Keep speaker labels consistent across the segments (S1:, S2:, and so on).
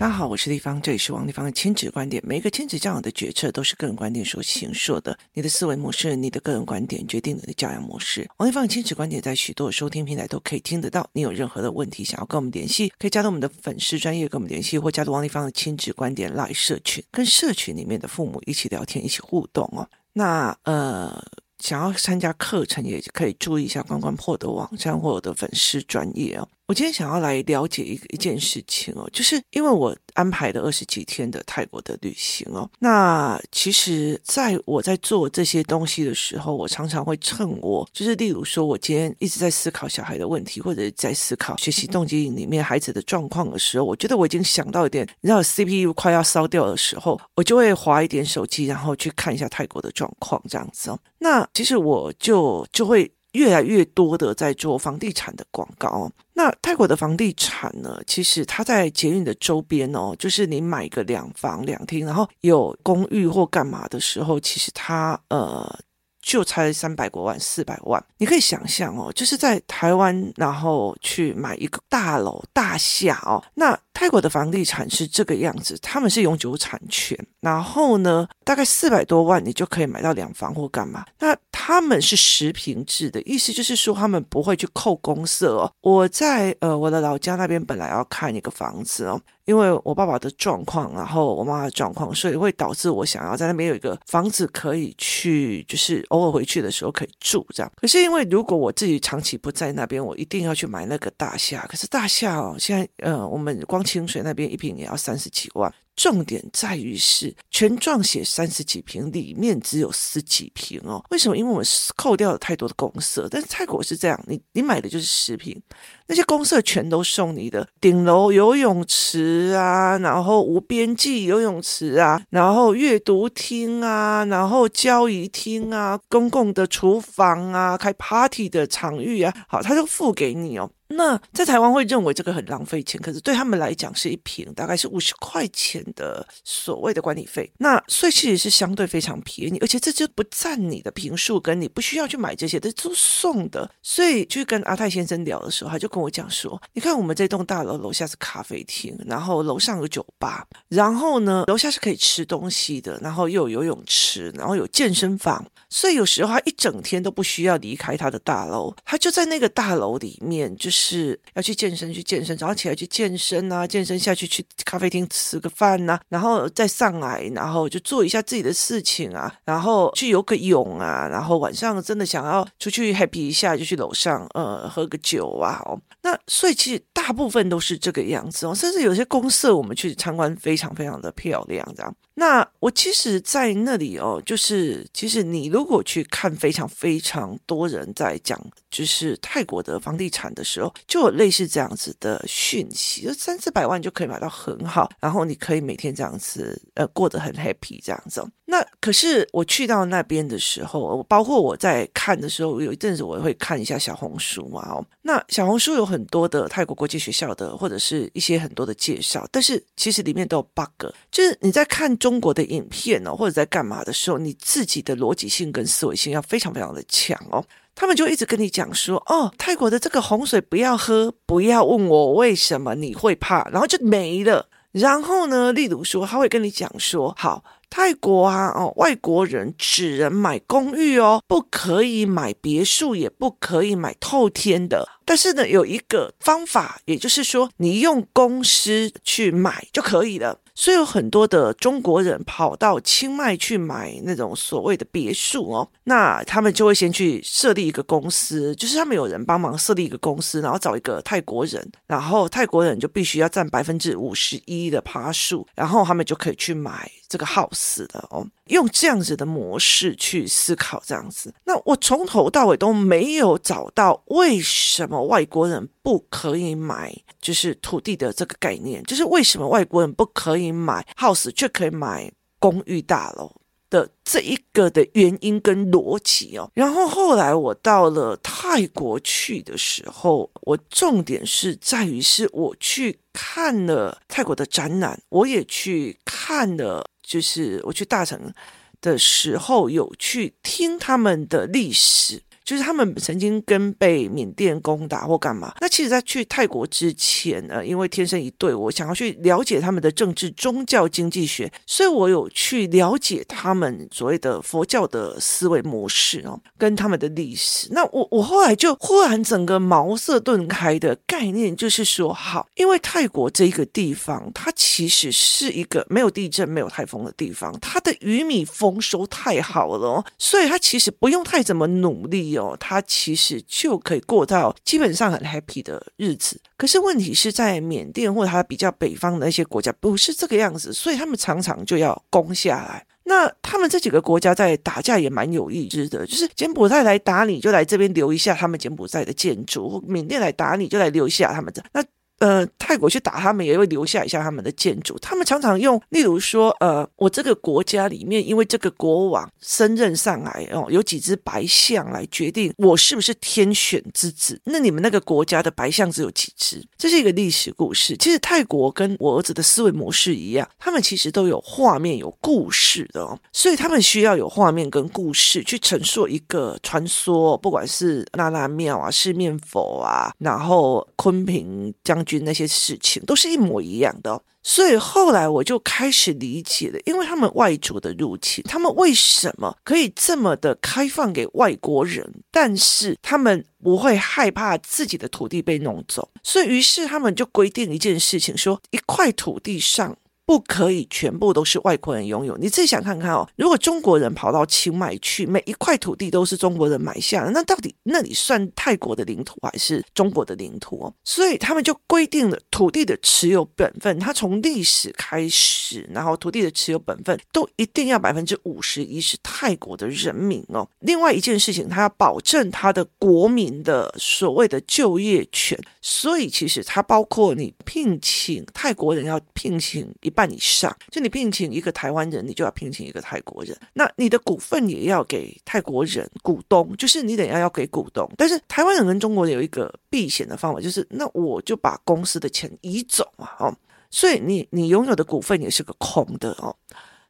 S1: 大家好，我是丽芳，这里是王立芳的亲子观点。每一个亲子教养的决策都是个人观点所形塑的。你的思维模式，你的个人观点决定你的教养模式。王立芳的亲子观点在许多收听平台都可以听得到。你有任何的问题想要跟我们联系，可以加入我们的粉丝专业跟我们联系，或加入王立芳的亲子观点 LINE 社群，跟社群里面的父母一起聊天，一起互动哦。那呃。想要参加课程，也可以注意一下关关破的网站或我的粉丝专业哦。我今天想要来了解一一件事情哦，就是因为我安排了二十几天的泰国的旅行哦。那其实在我在做这些东西的时候，我常常会趁我就是例如说，我今天一直在思考小孩的问题，或者在思考学习动机里面孩子的状况的时候，我觉得我已经想到一点，你知道 CPU 快要烧掉的时候，我就会滑一点手机，然后去看一下泰国的状况这样子哦。那其实我就就会。越来越多的在做房地产的广告。那泰国的房地产呢？其实它在捷运的周边哦，就是你买个两房两厅，然后有公寓或干嘛的时候，其实它呃就才三百多万、四百万。你可以想象哦，就是在台湾，然后去买一个大楼大厦哦。那泰国的房地产是这个样子，他们是永久产权，然后呢，大概四百多万你就可以买到两房或干嘛。那他们是实平制的，意思就是说他们不会去扣公社哦。我在呃我的老家那边本来要看一个房子哦，因为我爸爸的状况，然后我妈妈的状况，所以会导致我想要在那边有一个房子可以去，就是偶尔回去的时候可以住这样。可是因为如果我自己长期不在那边，我一定要去买那个大厦。可是大厦哦，现在呃我们光清水那边一瓶也要三十几万。重点在于是全状写三十几平，里面只有十几平哦。为什么？因为我们扣掉了太多的公设。但是泰国是这样，你你买的就是十平，那些公设全都送你的，顶楼游泳池啊，然后无边际游泳池啊，然后阅读厅啊，然后交谊厅啊，公共的厨房啊，开 party 的场域啊，好，他就付给你哦。那在台湾会认为这个很浪费钱，可是对他们来讲是一坪大概是五十块钱的所谓的管理费。那所以其实是相对非常便宜，而且这就不占你的平数，跟你不需要去买这些，这都送的。所以去跟阿泰先生聊的时候，他就跟我讲说：“你看我们这栋大楼楼下是咖啡厅，然后楼上有酒吧，然后呢楼下是可以吃东西的，然后又有游泳池，然后有健身房。所以有时候他一整天都不需要离开他的大楼，他就在那个大楼里面，就。”是要去健身，去健身，早上起来去健身啊，健身下去去咖啡厅吃个饭呐、啊，然后再上来，然后就做一下自己的事情啊，然后去游个泳啊，然后晚上真的想要出去 happy 一下，就去楼上呃喝个酒啊哦。那所以其实大部分都是这个样子哦，甚至有些公社我们去参观非常非常的漂亮这样。那我其实，在那里哦，就是其实你如果去看非常非常多人在讲，就是泰国的房地产的时候。就有类似这样子的讯息，就三四百万就可以买到很好，然后你可以每天这样子，呃，过得很 happy 这样子。那可是我去到那边的时候，包括我在看的时候，有一阵子我会看一下小红书嘛，哦，那小红书有很多的泰国国际学校的，或者是一些很多的介绍，但是其实里面都有 bug，就是你在看中国的影片哦，或者在干嘛的时候，你自己的逻辑性跟思维性要非常非常的强哦。他们就一直跟你讲说，哦，泰国的这个洪水不要喝，不要问我为什么你会怕，然后就没了。然后呢，例如说，他会跟你讲说，好，泰国啊，哦，外国人只能买公寓哦，不可以买别墅，也不可以买透天的。但是呢，有一个方法，也就是说，你用公司去买就可以了。所以有很多的中国人跑到清迈去买那种所谓的别墅哦，那他们就会先去设立一个公司，就是他们有人帮忙设立一个公司，然后找一个泰国人，然后泰国人就必须要占百分之五十一的趴数，然后他们就可以去买这个 house 死的哦，用这样子的模式去思考这样子。那我从头到尾都没有找到为什么外国人不可以买，就是土地的这个概念，就是为什么外国人不可以买 house 却可以买公寓大楼的这一个的原因跟逻辑哦。然后后来我到了泰国去的时候，我重点是在于是我去看了泰国的展览，我也去看了，就是我去大城的时候有去听他们的历史。就是他们曾经跟被缅甸攻打或干嘛。那其实，在去泰国之前呢，因为天生一对，我想要去了解他们的政治、宗教、经济学，所以我有去了解他们所谓的佛教的思维模式哦，跟他们的历史。那我我后来就忽然整个茅塞顿开的概念，就是说，好，因为泰国这一个地方，它其实是一个没有地震、没有台风的地方，它的玉米丰收太好了哦，所以它其实不用太怎么努力哦，他其实就可以过到基本上很 happy 的日子。可是问题是在缅甸或他比较北方的那些国家不是这个样子，所以他们常常就要攻下来。那他们这几个国家在打架也蛮有意思的，就是柬埔寨来打你就来这边留一下他们柬埔寨的建筑，缅甸来打你就来留一下他们的那。呃，泰国去打他们也会留下一下他们的建筑。他们常常用，例如说，呃，我这个国家里面，因为这个国王升任上来哦，有几只白象来决定我是不是天选之子。那你们那个国家的白象只有几只？这是一个历史故事。其实泰国跟我儿子的思维模式一样，他们其实都有画面、有故事的哦，所以他们需要有画面跟故事去陈述一个传说，不管是那拉庙啊、四面佛啊，然后坤平将军。那些事情都是一模一样的哦，所以后来我就开始理解了，因为他们外族的入侵，他们为什么可以这么的开放给外国人，但是他们不会害怕自己的土地被弄走，所以于是他们就规定一件事情，说一块土地上。不可以全部都是外国人拥有。你自己想看看哦，如果中国人跑到清迈去，每一块土地都是中国人买下的，那到底那里算泰国的领土还是中国的领土？所以他们就规定了土地的持有本分，它从历史开始，然后土地的持有本分都一定要百分之五十一是泰国的人民哦。另外一件事情，他要保证他的国民的所谓的就业权，所以其实它包括你聘请泰国人要聘请一半。以上，就你聘请一个台湾人，你就要聘请一个泰国人。那你的股份也要给泰国人股东，就是你等下要给股东。但是台湾人跟中国人有一个避险的方法，就是那我就把公司的钱移走嘛，哦，所以你你拥有的股份也是个空的哦。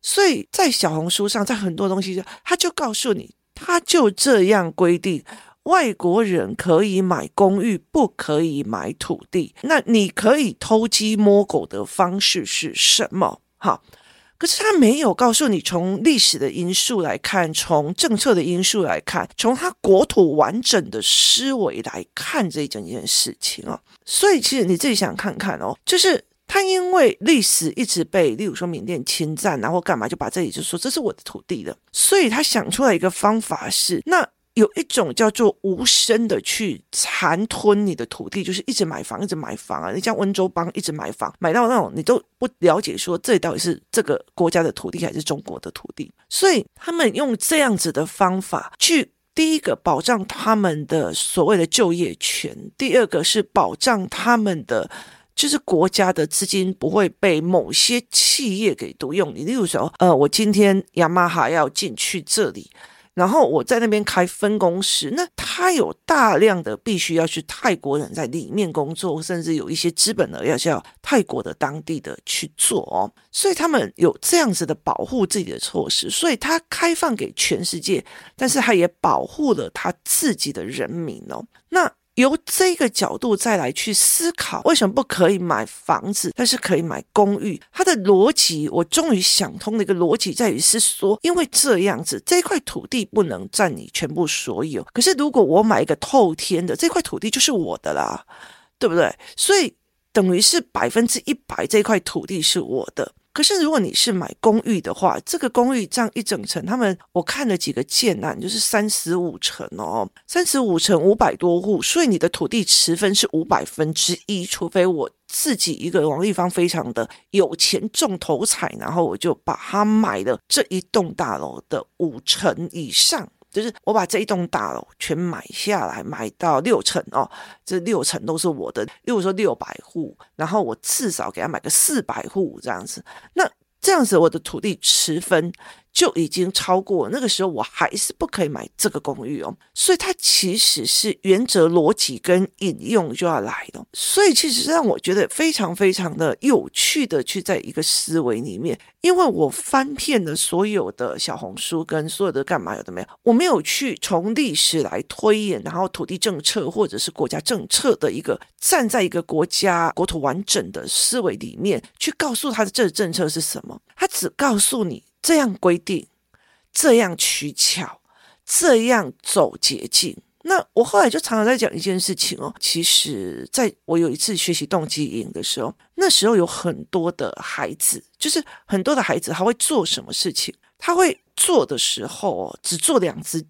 S1: 所以在小红书上，在很多东西，他就告诉你，他就这样规定。外国人可以买公寓，不可以买土地。那你可以偷鸡摸狗的方式是什么？好，可是他没有告诉你，从历史的因素来看，从政策的因素来看，从他国土完整的思维来看这一整件事情哦。所以，其实你自己想看看哦，就是他因为历史一直被，例如说缅甸侵占，然后干嘛就把这里就说这是我的土地的，所以他想出来一个方法是那。有一种叫做无声的去残吞你的土地，就是一直买房，一直买房啊！你像温州帮一直买房，买到那种你都不了解，说这到底是这个国家的土地还是中国的土地？所以他们用这样子的方法去，第一个保障他们的所谓的就业权，第二个是保障他们的就是国家的资金不会被某些企业给独用。你例如说，呃，我今天雅马哈要进去这里。然后我在那边开分公司，那他有大量的必须要去泰国人在里面工作，甚至有一些资本呢要叫泰国的当地的去做哦，所以他们有这样子的保护自己的措施，所以他开放给全世界，但是他也保护了他自己的人民哦，那。由这个角度再来去思考，为什么不可以买房子，但是可以买公寓？它的逻辑，我终于想通了一个逻辑，在于是说，因为这样子，这块土地不能占你全部所有。可是如果我买一个透天的，这块土地就是我的啦，对不对？所以等于是百分之一百这块土地是我的。可是，如果你是买公寓的话，这个公寓这样一整层，他们我看了几个建案，就是三十五层哦，三十五层五百多户，所以你的土地持分是五百分之一，除非我自己一个王丽芳非常的有钱中头彩，然后我就把它买了这一栋大楼的五成以上。就是我把这一栋大楼全买下来，买到六层哦，这六层都是我的。例如说六百户，然后我至少给他买个四百户这样子，那这样子我的土地持分就已经超过那个时候，我还是不可以买这个公寓哦。所以它其实是原则逻辑跟引用就要来的，所以其实让我觉得非常非常的有趣的去在一个思维里面，因为我翻遍了所有的小红书跟所有的干嘛有的没有，我没有去从历史来推演，然后土地政策或者是国家政策的一个站在一个国家国土完整的思维里面去告诉他的这个政策是什么，他只告诉你。这样规定，这样取巧，这样走捷径。那我后来就常常在讲一件事情哦。其实，在我有一次学习动机营的时候，那时候有很多的孩子，就是很多的孩子，他会做什么事情？他会做的时候，只做两只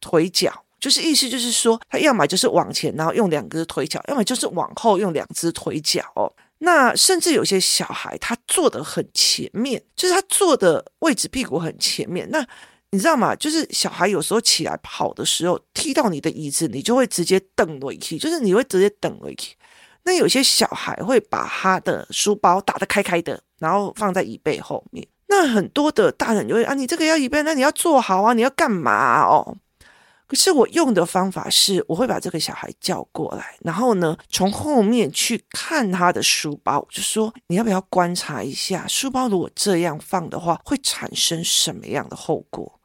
S1: 腿脚，就是意思就是说，他要么就是往前，然后用两只腿脚；要么就是往后，用两只腿脚哦。那甚至有些小孩，他坐得很前面，就是他坐的位置屁股很前面。那你知道吗？就是小孩有时候起来跑的时候，踢到你的椅子，你就会直接蹬回去，就是你会直接蹬回去。那有些小孩会把他的书包打得开开的，然后放在椅背后面。那很多的大人就会啊，你这个要椅背，那你要坐好啊，你要干嘛哦？可是我用的方法是，我会把这个小孩叫过来，然后呢，从后面去看他的书包，就说，你要不要观察一下，书包如果这样放的话，会产生什么样的后果？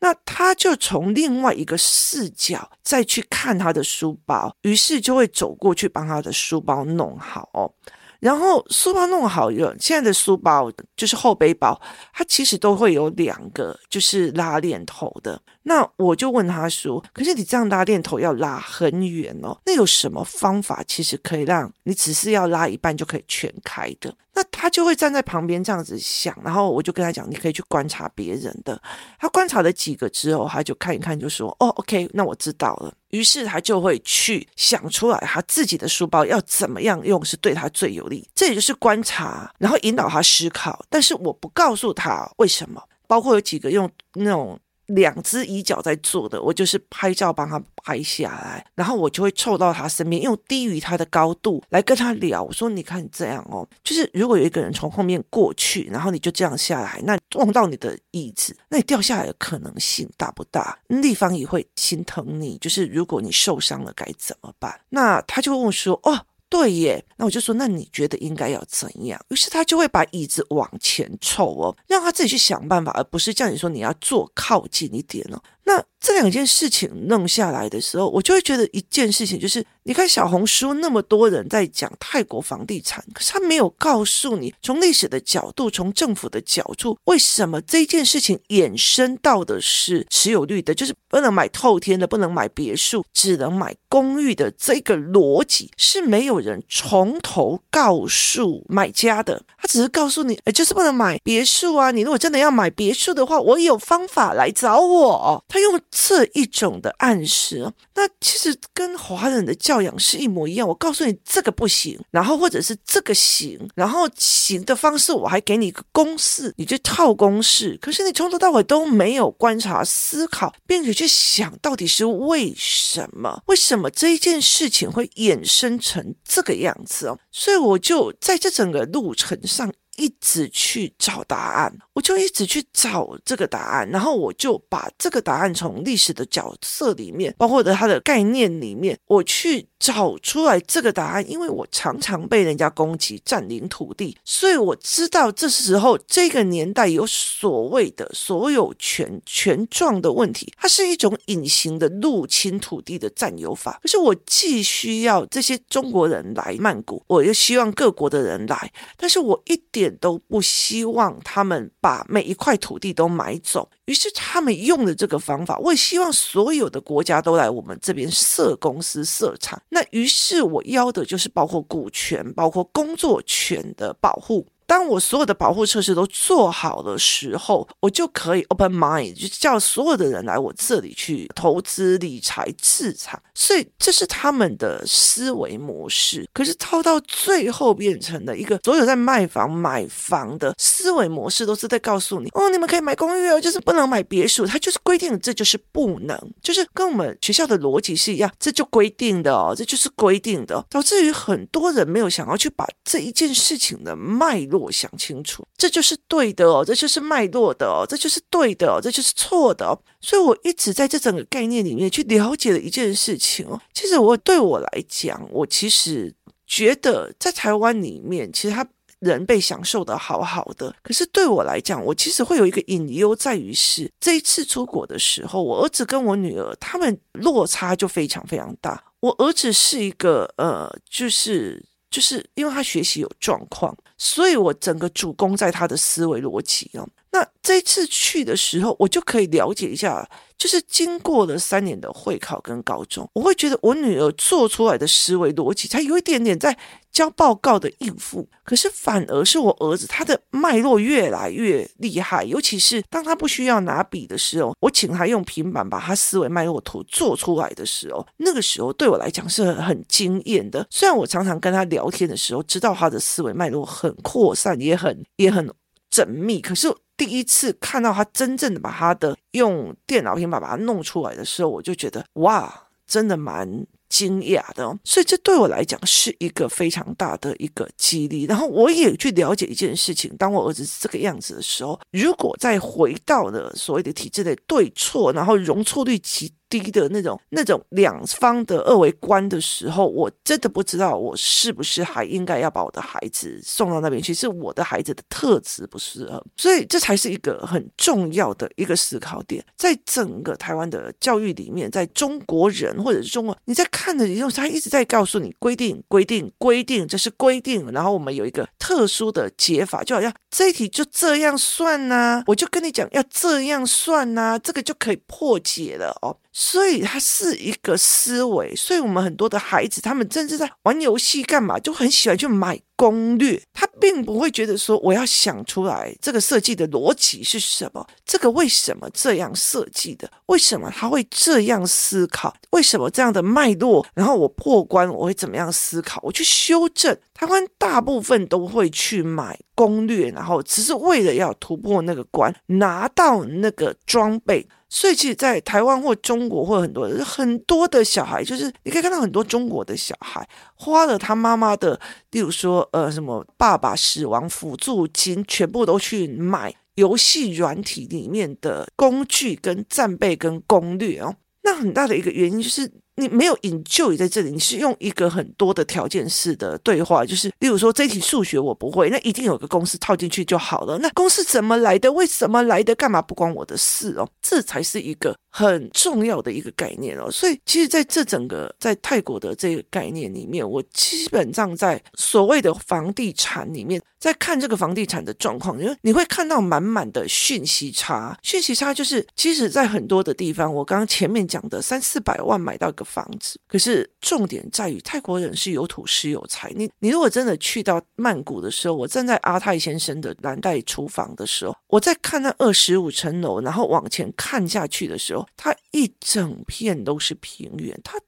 S1: 那他就从另外一个视角再去看他的书包，于是就会走过去帮他的书包弄好。然后书包弄好了，现在的书包就是后背包，它其实都会有两个，就是拉链头的。那我就问他说：“可是你这样拉链头要拉很远哦，那有什么方法其实可以让你只是要拉一半就可以全开的？”那他就会站在旁边这样子想，然后我就跟他讲：“你可以去观察别人的。”他观察了几个之后，他就看一看，就说：“哦，OK，那我知道了。”于是他就会去想出来他自己的书包要怎么样用是对他最有利，这也就是观察，然后引导他思考。但是我不告诉他为什么，包括有几个用那种。两只椅脚在做的，我就是拍照帮他拍下来，然后我就会凑到他身边，用低于他的高度来跟他聊。我说：“你看这样哦，就是如果有一个人从后面过去，然后你就这样下来，那撞到你的椅子，那你掉下来的可能性大不大？立方也会心疼你，就是如果你受伤了该怎么办？”那他就问我说：“哦。”对耶，那我就说，那你觉得应该要怎样？于是他就会把椅子往前凑哦，让他自己去想办法，而不是叫你说你要坐靠近一点哦。那这两件事情弄下来的时候，我就会觉得一件事情就是，你看小红书那么多人在讲泰国房地产，可是他没有告诉你从历史的角度，从政府的角度，为什么这件事情衍生到的是持有率的，就是不能买透天的，不能买别墅，只能买公寓的这个逻辑是没有人从头告诉买家的，他只是告诉你，哎，就是不能买别墅啊，你如果真的要买别墅的话，我有方法来找我。他用这一种的暗示，那其实跟华人的教养是一模一样。我告诉你这个不行，然后或者是这个行，然后行的方式我还给你一个公式，你就套公式。可是你从头到尾都没有观察、思考，并且去想到底是为什么？为什么这一件事情会衍生成这个样子哦？所以我就在这整个路程上。一直去找答案，我就一直去找这个答案，然后我就把这个答案从历史的角色里面，包括的它的概念里面，我去找出来这个答案。因为我常常被人家攻击占领土地，所以我知道这时候这个年代有所谓的所有权权状的问题，它是一种隐形的入侵土地的占有法。可是我既需要这些中国人来曼谷，我又希望各国的人来，但是我一点。都不希望他们把每一块土地都买走，于是他们用的这个方法，我也希望所有的国家都来我们这边设公司设厂。那于是我要的就是包括股权、包括工作权的保护。当我所有的保护措施都做好的时候，我就可以 open mind，就叫所有的人来我这里去投资、理财、置产。所以这是他们的思维模式。可是套到最后变成了一个所有在卖房、买房的思维模式，都是在告诉你：哦，你们可以买公寓哦，就是不能买别墅。它就是规定，这就是不能，就是跟我们学校的逻辑是一样，这就规定的哦，这就是规定的，导致于很多人没有想要去把这一件事情的脉络。我想清楚，这就是对的哦，这就是脉络的哦，这就是对的哦，这就是错的哦。所以我一直在这整个概念里面去了解了一件事情哦。其实我对我来讲，我其实觉得在台湾里面，其实他。人被享受得好好的，可是对我来讲，我其实会有一个隐忧，在于是这一次出国的时候，我儿子跟我女儿他们落差就非常非常大。我儿子是一个呃，就是就是因为他学习有状况，所以我整个主攻在他的思维逻辑哦。那这次去的时候，我就可以了解一下，就是经过了三年的会考跟高中，我会觉得我女儿做出来的思维逻辑，她有一点点在交报告的应付。可是反而是我儿子，他的脉络越来越厉害，尤其是当他不需要拿笔的时候，我请他用平板把他思维脉络图做出来的时候，那个时候对我来讲是很惊艳的。虽然我常常跟他聊天的时候，知道他的思维脉络很扩散，也很也很缜密，可是。第一次看到他真正的把他的用电脑平板把它弄出来的时候，我就觉得哇，真的蛮惊讶的。所以这对我来讲是一个非常大的一个激励。然后我也去了解一件事情：当我儿子是这个样子的时候，如果再回到了所谓的体制的对错，然后容错率极。低的那种那种两方的二维观的时候，我真的不知道我是不是还应该要把我的孩子送到那边去，是我的孩子的特质不适合，所以这才是一个很重要的一个思考点。在整个台湾的教育里面，在中国人或者是中国，你在看的时候，他一直在告诉你规定、规定、规定，这是规定。然后我们有一个特殊的解法，就好像这一题就这样算呐、我就跟你讲要这样算呐、这个就可以破解了哦。所以它是一个思维，所以我们很多的孩子，他们甚至在玩游戏干嘛，就很喜欢去买攻略。他并不会觉得说我要想出来这个设计的逻辑是什么，这个为什么这样设计的，为什么他会这样思考，为什么这样的脉络，然后我破关我会怎么样思考，我去修正。台湾大部分都会去买攻略，然后只是为了要突破那个关，拿到那个装备。所以，其实，在台湾或中国，或很多很多的小孩，就是你可以看到很多中国的小孩花了他妈妈的，例如说，呃，什么爸爸死亡辅助金，全部都去买游戏软体里面的工具、跟战备、跟攻略哦。那很大的一个原因就是。你没有 enjoy 在这里，你是用一个很多的条件式的对话，就是例如说这题数学我不会，那一定有个公式套进去就好了。那公式怎么来的？为什么来的？干嘛不关我的事哦？这才是一个很重要的一个概念哦。所以其实在这整个在泰国的这个概念里面，我基本上在所谓的房地产里面，在看这个房地产的状况，因为你会看到满满的讯息差。讯息差就是，其实在很多的地方，我刚刚前面讲的三四百万买到一个。房子，可是重点在于泰国人是有土是有财。你你如果真的去到曼谷的时候，我站在阿泰先生的蓝带厨房的时候，我在看那二十五层楼，然后往前看下去的时候，它一整片都是平原，它。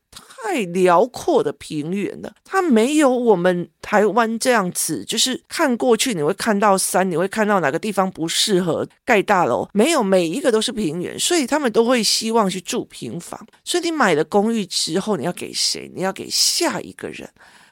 S1: 太辽阔的平原了，它没有我们台湾这样子，就是看过去你会看到山，你会看到哪个地方不适合盖大楼，没有，每一个都是平原，所以他们都会希望去住平房。所以你买了公寓之后，你要给谁？你要给下一个人。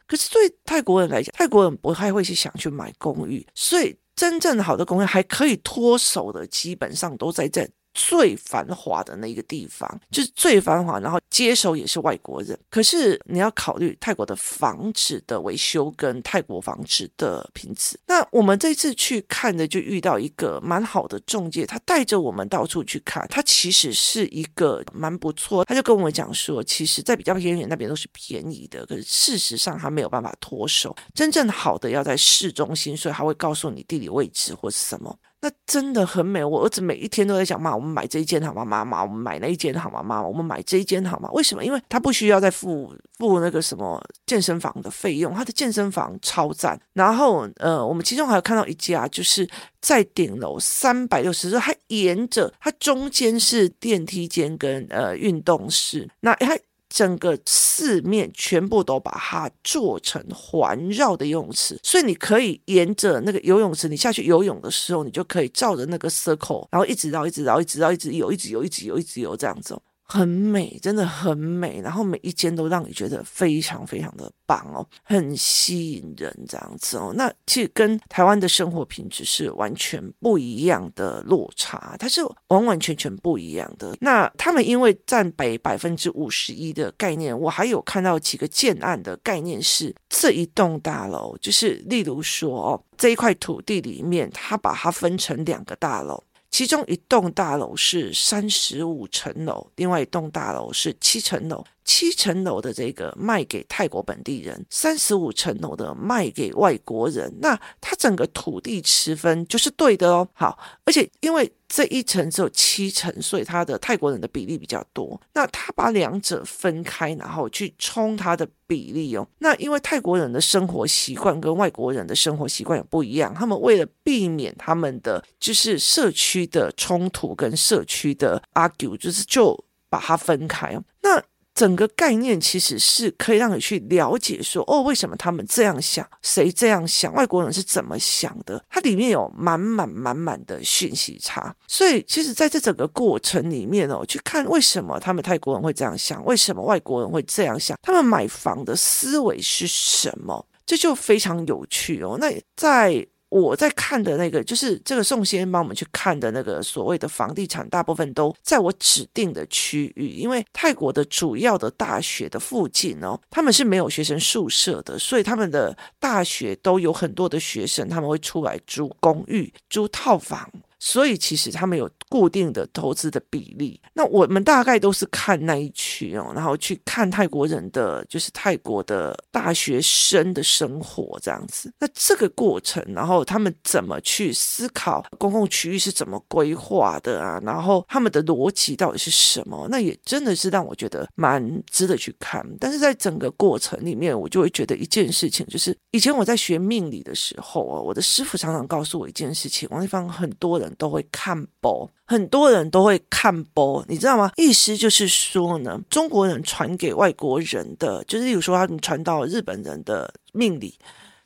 S1: 可是对泰国人来讲，泰国人不太会去想去买公寓，所以真正好的公寓还可以脱手的，基本上都在这。最繁华的那个地方，就是最繁华，然后接手也是外国人。可是你要考虑泰国的房子的维修跟泰国房子的品质。那我们这次去看的，就遇到一个蛮好的中介，他带着我们到处去看。他其实是一个蛮不错，他就跟我们讲说，其实在比较偏远那边都是便宜的，可是事实上他没有办法脱手。真正好的要在市中心，所以他会告诉你地理位置或是什么。那真的很美，我儿子每一天都在想：妈，我们买这一间好吗？妈妈，我们买那一间好吗？妈妈，我们买这一间好吗？为什么？因为他不需要再付付那个什么健身房的费用，他的健身房超赞。然后，呃，我们其中还有看到一家，就是在顶楼三百六十度，它沿着它中间是电梯间跟呃运动室，那它。整个四面全部都把它做成环绕的游泳池，所以你可以沿着那个游泳池，你下去游泳的时候，你就可以照着那个 circle，然后一直绕，一直绕，一直绕，一直游，一直游，一直游，一直游这样子。很美，真的很美，然后每一间都让你觉得非常非常的棒哦，很吸引人这样子哦。那其实跟台湾的生活品质是完全不一样的落差，它是完完全全不一样的。那他们因为占北百分之五十一的概念，我还有看到几个建案的概念是这一栋大楼，就是例如说哦，这一块土地里面，它把它分成两个大楼。其中一栋大楼是三十五层楼，另外一栋大楼是七层楼。七层楼的这个卖给泰国本地人，三十五层楼的卖给外国人。那它整个土地持分就是对的哦。好，而且因为这一层只有七层，所以它的泰国人的比例比较多。那他把两者分开，然后去冲它的比例哦。那因为泰国人的生活习惯跟外国人的生活习惯也不一样，他们为了避免他们的就是社区的冲突跟社区的 argue，就是就把它分开哦。那整个概念其实是可以让你去了解说，哦，为什么他们这样想？谁这样想？外国人是怎么想的？它里面有满满满满的讯息差，所以其实在这整个过程里面哦，去看为什么他们泰国人会这样想，为什么外国人会这样想，他们买房的思维是什么？这就非常有趣哦。那在我在看的那个，就是这个宋先帮我们去看的那个所谓的房地产，大部分都在我指定的区域，因为泰国的主要的大学的附近哦，他们是没有学生宿舍的，所以他们的大学都有很多的学生，他们会出来租公寓、租套房。所以其实他们有固定的投资的比例，那我们大概都是看那一区哦，然后去看泰国人的，就是泰国的大学生的生活这样子。那这个过程，然后他们怎么去思考公共区域是怎么规划的啊？然后他们的逻辑到底是什么？那也真的是让我觉得蛮值得去看。但是在整个过程里面，我就会觉得一件事情，就是以前我在学命理的时候啊，我的师傅常常告诉我一件事情，王丽芳很多人。都会看波，很多人都会看波，你知道吗？意思就是说呢，中国人传给外国人的，就是例如说他们传到日本人的命理，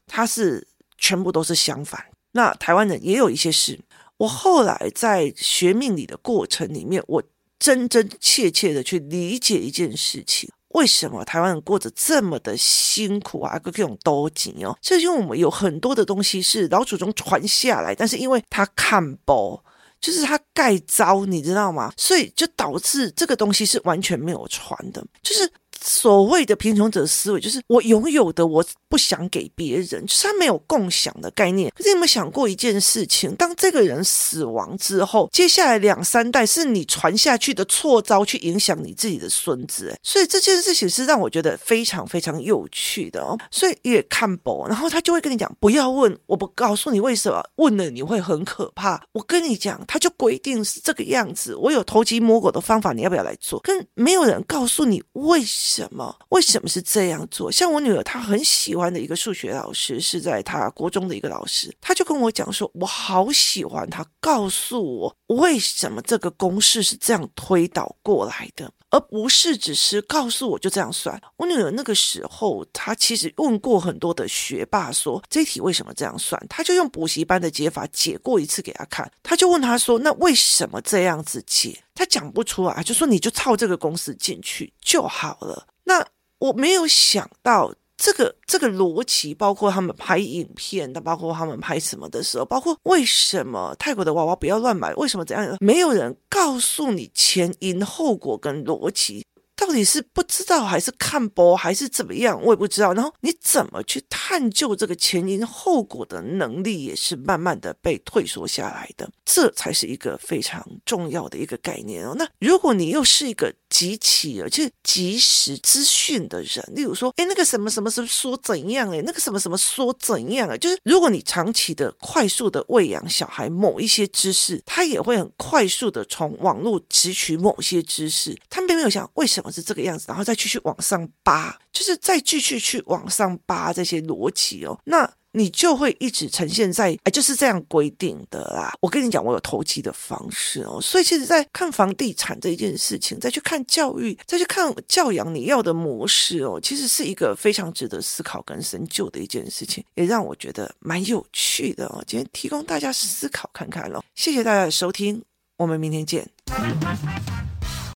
S1: 他是全部都是相反。那台湾人也有一些事。我后来在学命理的过程里面，我真真切切的去理解一件事情。为什么台湾人过着这么的辛苦啊？各种多紧哦，这是因为我们有很多的东西是老祖宗传下来，但是因为他看波，就是他盖招，你知道吗？所以就导致这个东西是完全没有传的，就是。所谓的贫穷者思维，就是我拥有的，我不想给别人，就是他没有共享的概念。可是你有没有想过一件事情？当这个人死亡之后，接下来两三代是你传下去的错招，去影响你自己的孙子。所以这件事情是让我觉得非常非常有趣的哦。所以也看薄，然后他就会跟你讲，不要问，我不告诉你为什么，问了你会很可怕。我跟你讲，他就规定是这个样子。我有偷鸡摸狗的方法，你要不要来做？跟没有人告诉你为什。什么？为什么是这样做？像我女儿，她很喜欢的一个数学老师，是在她国中的一个老师，她就跟我讲说：“我好喜欢他告诉我为什么这个公式是这样推导过来的，而不是只是告诉我就这样算。”我女儿那个时候，她其实问过很多的学霸说：“这题为什么这样算？”她就用补习班的解法解过一次给他看，她就问他说：“那为什么这样子解？”他讲不出来，就说你就套这个公司进去就好了。那我没有想到这个这个逻辑，包括他们拍影片，那包括他们拍什么的时候，包括为什么泰国的娃娃不要乱买，为什么怎样，没有人告诉你前因后果跟逻辑。到底是不知道还是看薄还是怎么样，我也不知道。然后你怎么去探究这个前因后果的能力，也是慢慢的被退缩下来的。这才是一个非常重要的一个概念哦。那如果你又是一个极其而且及时资讯的人，例如说，哎，那个什么什么什么说怎样？哎，那个什么什么说怎样？哎，就是如果你长期的快速的喂养小孩某一些知识，他也会很快速的从网络汲取某些知识，他并没有想为什么是这个样子，然后再继续往上扒，就是再继续去往上扒这些逻辑哦，那你就会一直呈现在哎，就是这样规定的啦。我跟你讲，我有投机的方式哦，所以其实，在看房地产这一件事情，再去看教育，再去看教养你要的模式哦，其实是一个非常值得思考跟深究的一件事情，也让我觉得蛮有趣的哦。今天提供大家思考看看喽，谢谢大家的收听，我们明天见。